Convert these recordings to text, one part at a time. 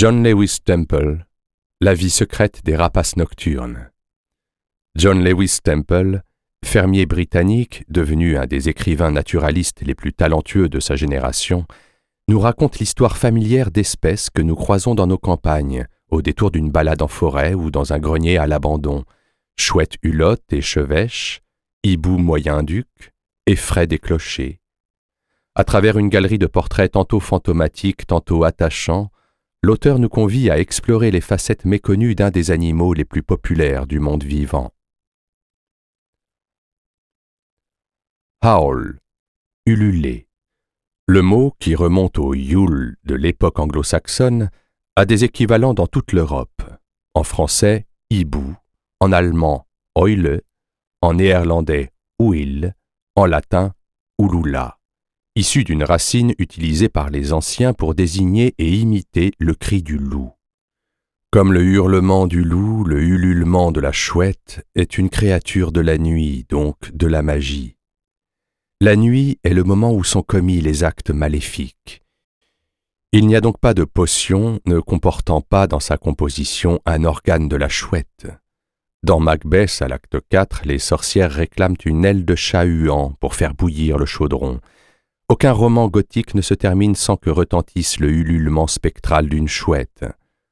John Lewis Temple, La vie secrète des rapaces nocturnes. John Lewis Temple, fermier britannique, devenu un des écrivains naturalistes les plus talentueux de sa génération, nous raconte l'histoire familière d'espèces que nous croisons dans nos campagnes, au détour d'une balade en forêt ou dans un grenier à l'abandon, chouette hulotte et chevêche, hibou moyen-duc, effraie des clochers. À travers une galerie de portraits tantôt fantomatiques, tantôt attachants, l'auteur nous convie à explorer les facettes méconnues d'un des animaux les plus populaires du monde vivant. Howl, ululer. Le mot, qui remonte au Yule de l'époque anglo-saxonne, a des équivalents dans toute l'Europe. En français, hibou, en allemand, Eule, en néerlandais, Uil, en latin, ulula issu d'une racine utilisée par les anciens pour désigner et imiter le cri du loup. Comme le hurlement du loup, le ululement de la chouette est une créature de la nuit, donc de la magie. La nuit est le moment où sont commis les actes maléfiques. Il n'y a donc pas de potion ne comportant pas dans sa composition un organe de la chouette. Dans Macbeth, à l'acte 4, les sorcières réclament une aile de chat huant pour faire bouillir le chaudron, aucun roman gothique ne se termine sans que retentisse le ululement spectral d'une chouette,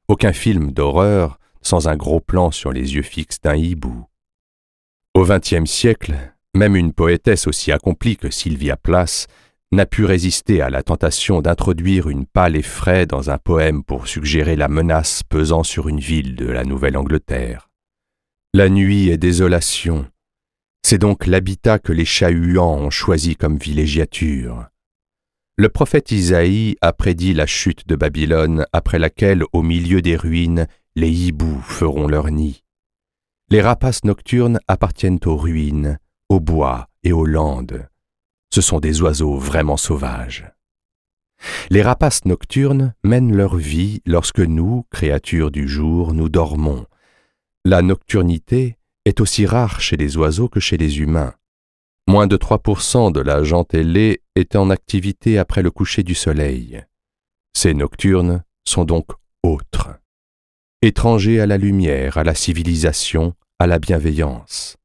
aucun film d'horreur sans un gros plan sur les yeux fixes d'un hibou. Au XXe siècle, même une poétesse aussi accomplie que Sylvia Plath n'a pu résister à la tentation d'introduire une pâle effraie dans un poème pour suggérer la menace pesant sur une ville de la Nouvelle-Angleterre. La nuit est désolation, c'est donc l'habitat que les Chahuans ont choisi comme villégiature. Le prophète Isaïe a prédit la chute de Babylone après laquelle, au milieu des ruines, les hiboux feront leur nid. Les rapaces nocturnes appartiennent aux ruines, aux bois et aux landes. Ce sont des oiseaux vraiment sauvages. Les rapaces nocturnes mènent leur vie lorsque nous, créatures du jour, nous dormons. La nocturnité est aussi rare chez les oiseaux que chez les humains. Moins de 3% de la ailée est en activité après le coucher du soleil. Ces nocturnes sont donc autres, étrangers à la lumière, à la civilisation, à la bienveillance.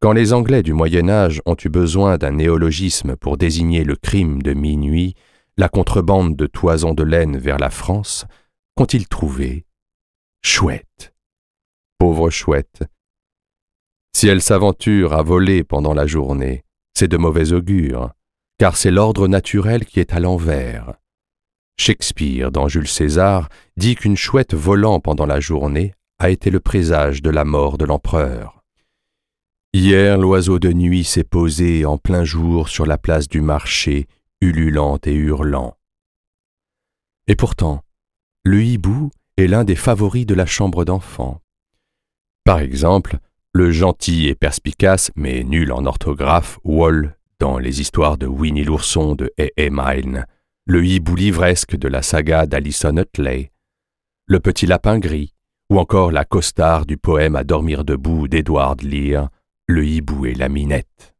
Quand les Anglais du Moyen Âge ont eu besoin d'un néologisme pour désigner le crime de minuit, la contrebande de toisons de laine vers la France, qu'ont-ils trouvé? Chouette. Pauvre chouette, si elle s'aventure à voler pendant la journée, c'est de mauvais augure, car c'est l'ordre naturel qui est à l'envers. Shakespeare, dans Jules César, dit qu'une chouette volant pendant la journée a été le présage de la mort de l'empereur. Hier, l'oiseau de nuit s'est posé en plein jour sur la place du marché, ululant et hurlant. Et pourtant, le hibou est l'un des favoris de la chambre d'enfant. Par exemple, le gentil et perspicace, mais nul en orthographe, Wall, dans les histoires de Winnie l'ourson de A.A. Milne, le hibou livresque de la saga d'Alison Hutley, le petit lapin gris, ou encore la costard du poème À dormir debout d'Edward Lear, Le hibou et la minette.